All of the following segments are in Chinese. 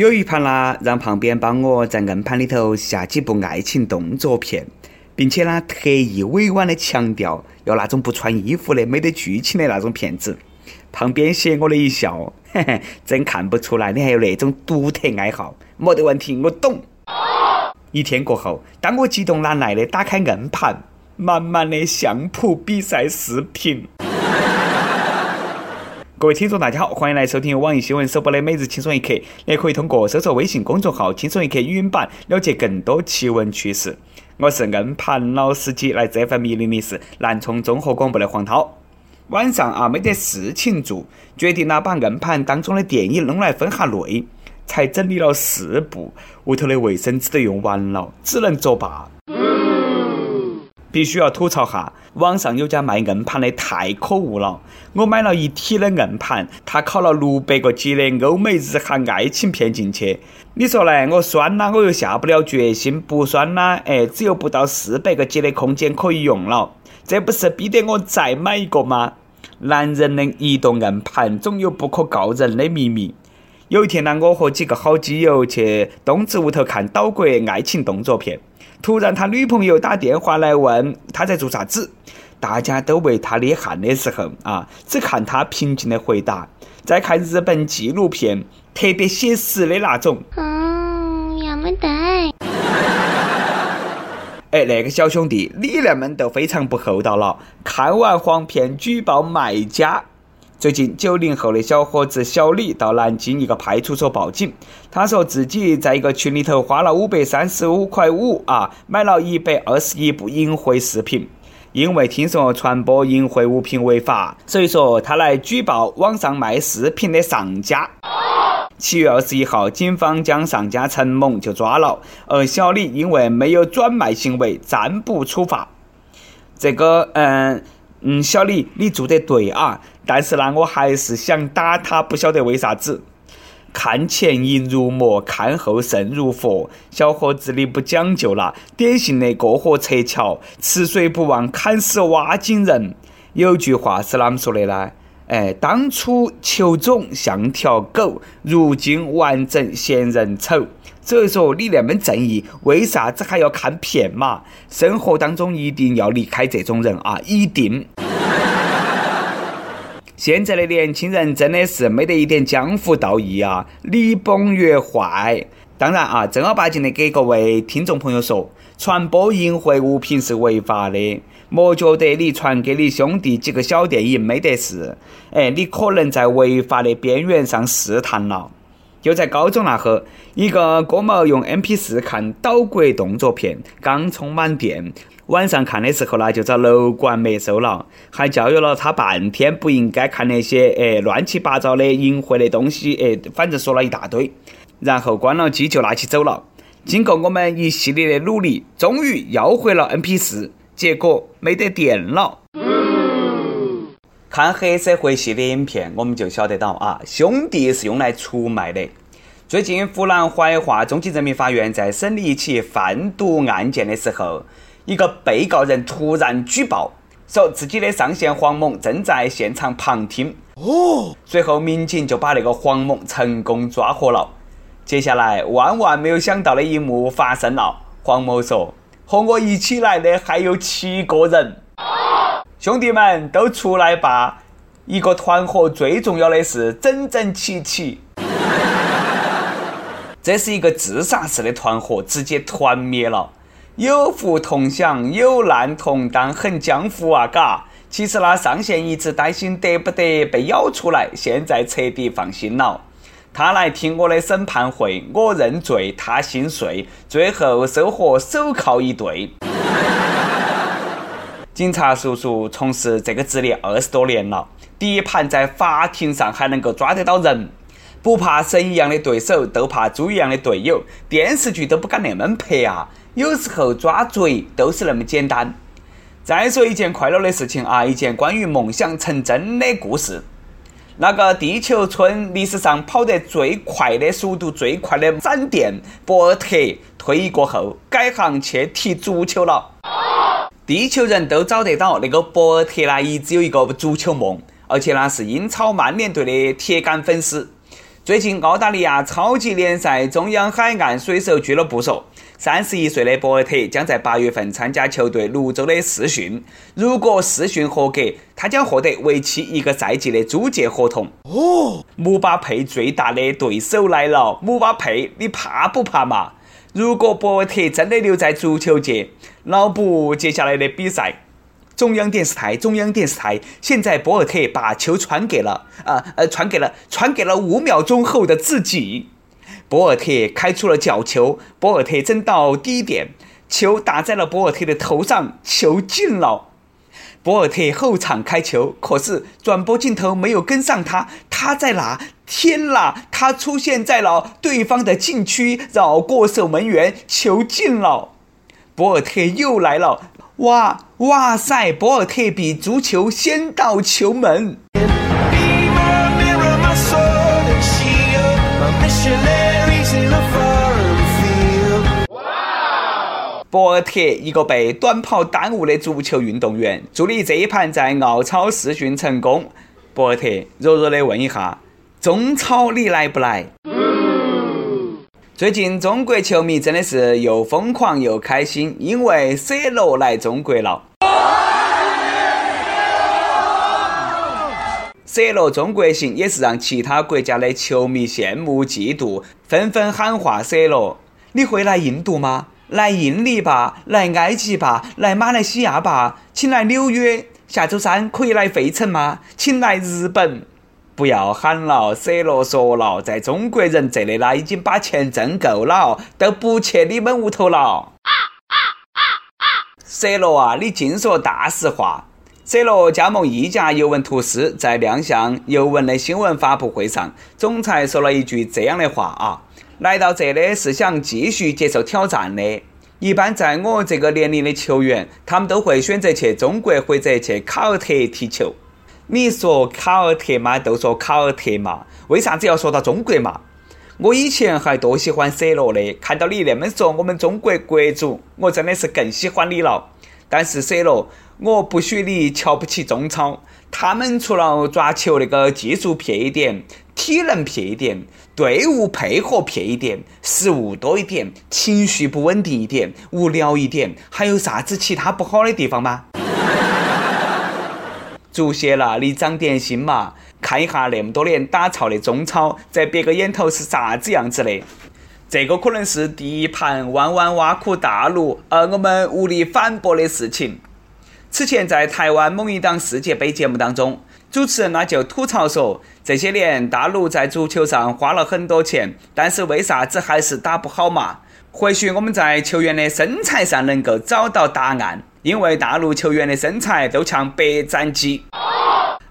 有一盘呢，让旁边帮我在硬盘里头下几部爱情动作片，并且呢，特意委婉的强调要那种不穿衣服的、没得剧情的那种片子。旁边斜我的一笑，嘿嘿，真看不出来你还有那种独特爱好。没得问题，我懂。一天过后，当我激动难耐的打开硬盘，满满的相扑比赛视频。各位听众，大家好，欢迎来收听网易新闻首播的《每日轻松一刻》，也可以通过搜索微信公众号“轻松一刻”语音版了解更多奇闻趣事。我是硬盘老司机，来自 FM 一零零四南充综合广播的黄涛。晚上啊，没得事情做，决定呢把硬盘当中的电影弄来分下类，才整理了四部，屋头的卫生纸都用完了，只能作罢。必须要吐槽哈，网上有家卖硬盘的太可恶了。我买了一体的硬盘，他拷了六百个 G 的欧美日韩爱情片进去。你说呢？我酸啦，我又下不了决心；不酸啦，哎，只有不到四百个 G 的空间可以用了。这不是逼得我再买一个吗？男人的移动硬盘总有不可告人的秘密。有一天呢，我和几个好基友去东子屋头看岛国爱情动作片。突然，他女朋友打电话来问他在做啥子，大家都为他捏汗的时候啊，只看他平静的回答，在看日本纪录片，特别写实的那种。嗯，要么得。哎，那个小兄弟你那们都非常不厚道了，看完黄片举报卖家。最近，九零后的小伙子小李到南京一个派出所报警。他说自己在一个群里头花了五百三十五块五啊，买了一百二十一部淫秽视频。因为听说传播淫秽物品违法，所以说他来举报网上卖视频的上家。七月二十一号，警方将上家陈某就抓了，而小李因为没有转卖行为，暂不处罚。这个，嗯。嗯，小李，你做得对啊，但是呢，我还是想打他，不晓得为啥子。看前淫如魔，看后圣如佛。小伙子，你不讲究了，典型的过河拆桥，吃水不忘砍死挖井人。有句话是啷么说的呢？哎，当初求种像条狗，如今完整嫌人丑。所以说你那么正义，为啥子还要看片嘛？生活当中一定要离开这种人啊！一定。现在的年轻人真的是没得一点江湖道义啊，礼崩乐坏。当然啊，正儿八经的给各位听众朋友说，传播淫秽物品是违法的。莫觉得你传给你兄弟几个小电影没得事，哎，你可能在违法的边缘上试探了。就在高中那会，一个哥们用 MP 四看岛国动作片，刚充满电，晚上看的时候呢，就遭楼管没收了，还教育了他半天不应该看那些诶乱七八糟的淫秽的东西，诶，反正说了一大堆，然后关了机就拿起走了。经过我们一系列的努力，终于要回了 MP 四，结果没得电了。看黑社会系列影片，我们就晓得到啊，兄弟是用来出卖的。最近，湖南怀化中级人民法院在审理一起贩毒案件的时候，一个被告人突然举报，说自己的上线黄某正在现场旁听。哦，随后民警就把那个黄某成功抓获了。接下来，万万没有想到的一幕发生了。黄某说：“和我一起来的还有七个人。”兄弟们都出来吧！一个团伙最重要的是整整齐齐。这是一个自杀式的团伙，直接团灭了。有福同享，有难同当，很江湖啊！嘎。其实呢，上线一直担心得不得被咬出来，现在彻底放心了。他来听我的审判会，我认罪，他心碎，最后收获手铐一对。警察叔叔从事这个职业二十多年了，第一盘在法庭上还能够抓得到人，不怕神一样的对手，都怕猪一样的队友。电视剧都不敢那么拍啊！有时候抓贼都是那么简单。再说一件快乐的事情啊，一件关于梦想成真的故事。那个地球村历史上跑得最快的、速度最快的闪电博尔特退役过后，改行去踢足球了。地球人都找得到，那个博尔特呢，一直有一个足球梦，而且呢是英超曼联队的铁杆粉丝。最近，澳大利亚超级联赛中央海岸水手俱乐部说，三十一岁的博尔特将在八月份参加球队泸州的试训。如果试训合格，他将获得为期一个赛季的租借合同。哦，姆巴佩最大的对手来了，姆巴佩，你怕不怕嘛？如果博尔特真的留在足球界，脑补接下来的比赛。中央电视台，中央电视台，现在博尔特把球传给了，呃呃，传给了，传给了五秒钟后的自己。博尔特开出了角球，博尔特争到低点，球打在了博尔特的头上，球进了。博尔特后场开球，可是转播镜头没有跟上他，他在哪？天啦，他出现在了对方的禁区，绕过守门员，球进了。博尔特又来了。哇哇塞！博尔特比足球先到球门。博尔特，一个被短跑耽误的足球运动员，祝你这一盘在澳超试训成功。博尔特，弱弱的问一下，中超你来不来？最近中国球迷真的是又疯狂又开心，因为 C 罗来中国了。C 罗中国行也是让其他国家的球迷羡慕嫉妒，纷纷喊话 C 罗：“你会来印度吗？来印尼吧，来埃及吧，来马来西亚吧，请来纽约。下周三可以来费城吗？请来日本。”不要喊了，C 罗说了，在中国人这里啦，已经把钱挣够了，都不去你们屋头了。C 罗啊，你净说大实话。C 罗加盟意甲尤文图斯，在亮相尤文的新闻发布会上，总裁说了一句这样的话啊：来到这里是想继续接受挑战的。一般在我这个年龄的球员，他们都会选择去中国或者去卡尔特踢球。你说卡尔特嘛，都说卡尔特嘛，为啥子要说到中国嘛？我以前还多喜欢 C 罗的，看到你那么说我们中国国足，我真的是更喜欢你了。但是 C 罗，我不许你瞧不起中超，他们除了抓球那个技术撇一点，体能撇一点，队伍配合撇一点，失误多一点，情绪不稳定一点，无聊一点，还有啥子其他不好的地方吗？足协了，你长点心嘛！看一下那么多年打超的中超，在别个眼头是啥子样子的？这个可能是第一盘弯弯挖苦大陆，而我们无力反驳的事情。此前在台湾某一档世界杯节目当中，主持人呢就吐槽说，这些年大陆在足球上花了很多钱，但是为啥子还是打不好嘛？或许我们在球员的身材上能够找到答案。因为大陆球员的身材都像白斩鸡。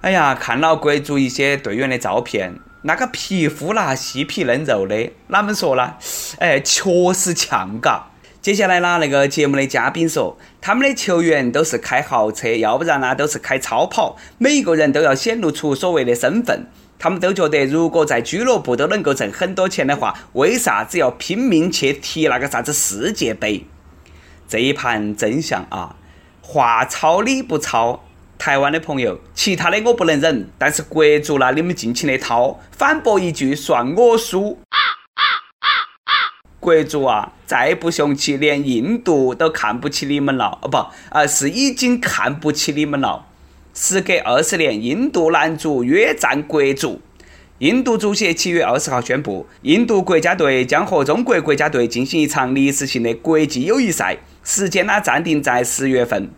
哎呀，看了国足一些队员的照片，那个皮肤啦细皮嫩肉的，哪们说呢？哎，确实像嘎。接下来呢，那个节目的嘉宾说，他们的球员都是开豪车，要不然呢都是开超跑，每一个人都要显露出所谓的身份。他们都觉得，如果在俱乐部都能够挣很多钱的话，为啥子要拼命去踢那个啥子世界杯？这一盘真相啊！话糙理不糙，台湾的朋友，其他的我不能忍，但是国足啦，你们尽情的掏，反驳一句算我输。国足啊，再不雄起，连印度都看不起你们了。哦不，啊是已经看不起你们了。时隔二十年，印度男足约战国足。印度足协七月二十号宣布，印度国家队将和中国国家队进行一场历史性的国际友谊赛，时间呢暂定在十月份。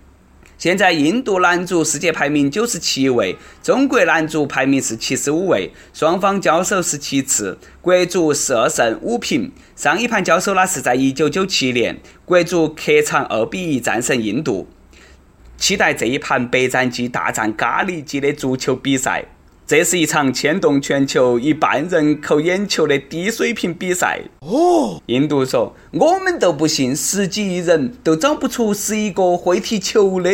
现在印度男足世界排名九十七位，中国男足排名是七十五位，双方交手是七次，国足十二胜五平。上一盘交手呢是在一九九七年，国足客场二比一战胜印度。期待这一盘白战鸡大战咖喱鸡的足球比赛，这是一场牵动全球一半人口眼球的低水平比赛。哦，印度说我们都不信，十几亿人都找不出十一个会踢球的。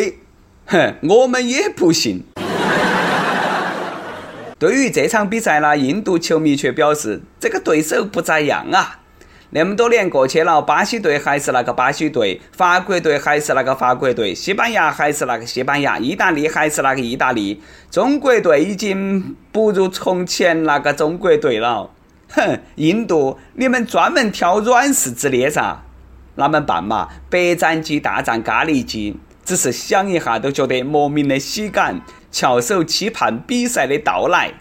哼，我们也不信。对于这场比赛呢，印度球迷却表示这个对手不咋样啊。那么多年过去了，巴西队还是那个巴西队，法国队还是那个法国队，西班牙还是那个西班牙，意大利还是那个意大利，中国队已经不如从前那个中国队了。哼，印度，你们专门挑软柿子捏噻？那么办嘛？白斩鸡大战咖喱鸡，只是想一下都觉得莫名的喜感，翘首期盼比赛的到来。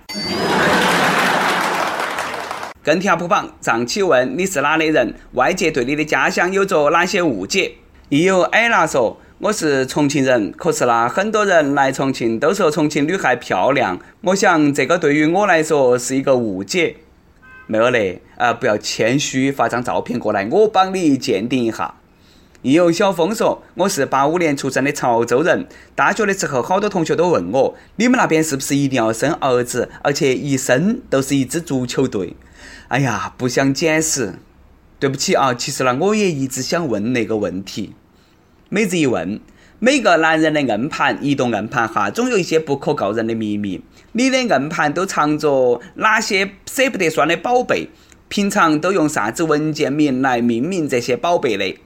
跟帖不榜上期问你是哪里人？外界对你的家乡有着哪些误解？亦有艾拉说我是重庆人，可是呢，很多人来重庆都说重庆女孩漂亮，我想这个对于我来说是一个误解。没有嘞，啊，不要谦虚，发张照片过来，我帮你鉴定一下。亦有小峰说：“我是八五年出生的潮州人，大学的时候，好多同学都问我，你们那边是不是一定要生儿子，而且一生都是一支足球队？”哎呀，不想解释，对不起啊，其实呢，我也一直想问那个问题。每日一问。每个男人的硬盘，移动硬盘哈，总有一些不可告人的秘密。你的硬盘都藏着哪些舍不得删的宝贝？平常都用啥子文件名来命名这些宝贝的？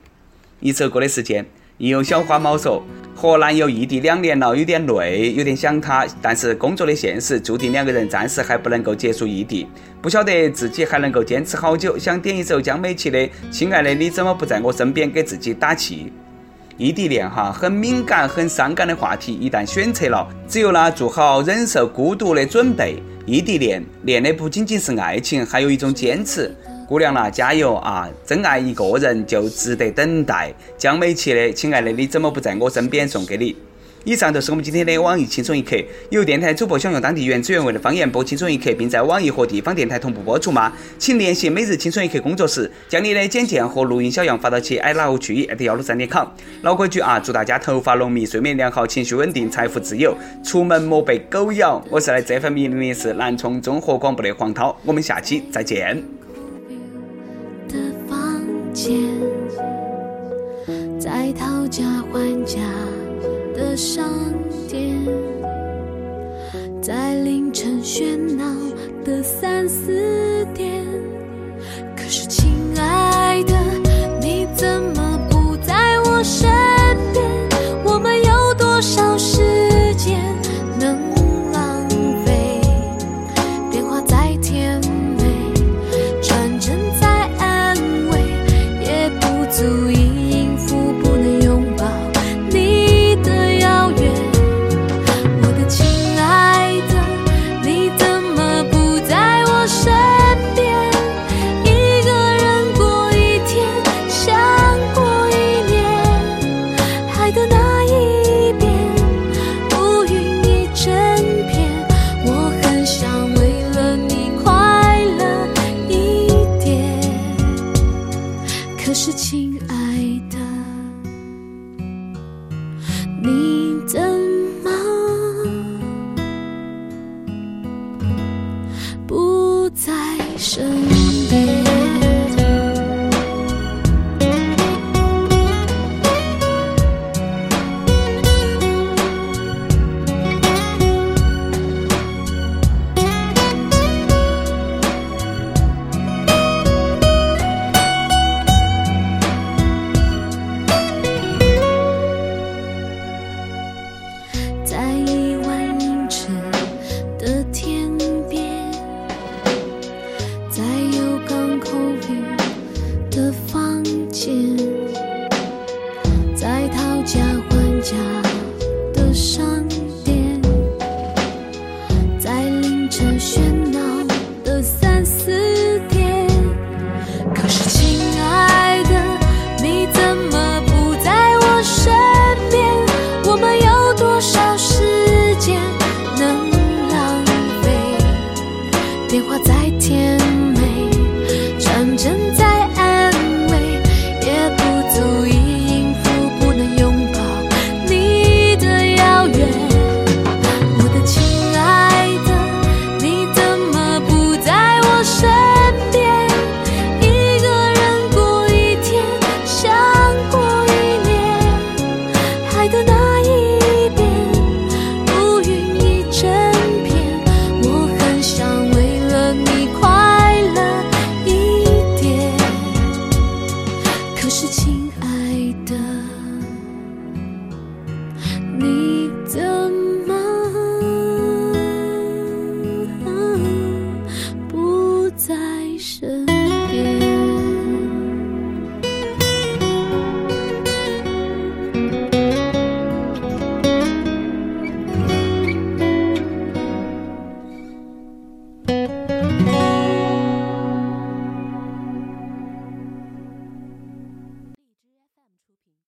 一首歌的时间，有小花猫说，和男友异地两年了，有点累，有点想他，但是工作的现实注定两个人暂时还不能够结束异地，不晓得自己还能够坚持好久。想点一首江美琪的《亲爱的你怎么不在我身边》，给自己打气。异地恋哈，很敏感、很伤感的话题，一旦选择了，只有呢做好忍受孤独的准备。异地恋恋的不仅仅是爱情，还有一种坚持。姑娘啦，加油啊！真爱一个人就值得等待。江美琪的亲爱的，你怎么不在我身边？送给你。以上就是我们今天的网易轻松一刻。有电台主播想用当地原汁原味的方言播轻松一刻，并在网易和地方电台同步播出吗？请联系每日轻松一刻工作室，将你的简介和录音小样发到其 i love 曲艺 at 幺六三点 com。老规矩啊，祝大家头发浓密，睡眠良好，情绪稳定，财富自由，出门莫被狗咬。我是来这份迷的是南充综合广播的黄涛，我们下期再见。在讨价还价。的商店，在凌晨喧闹的三四点。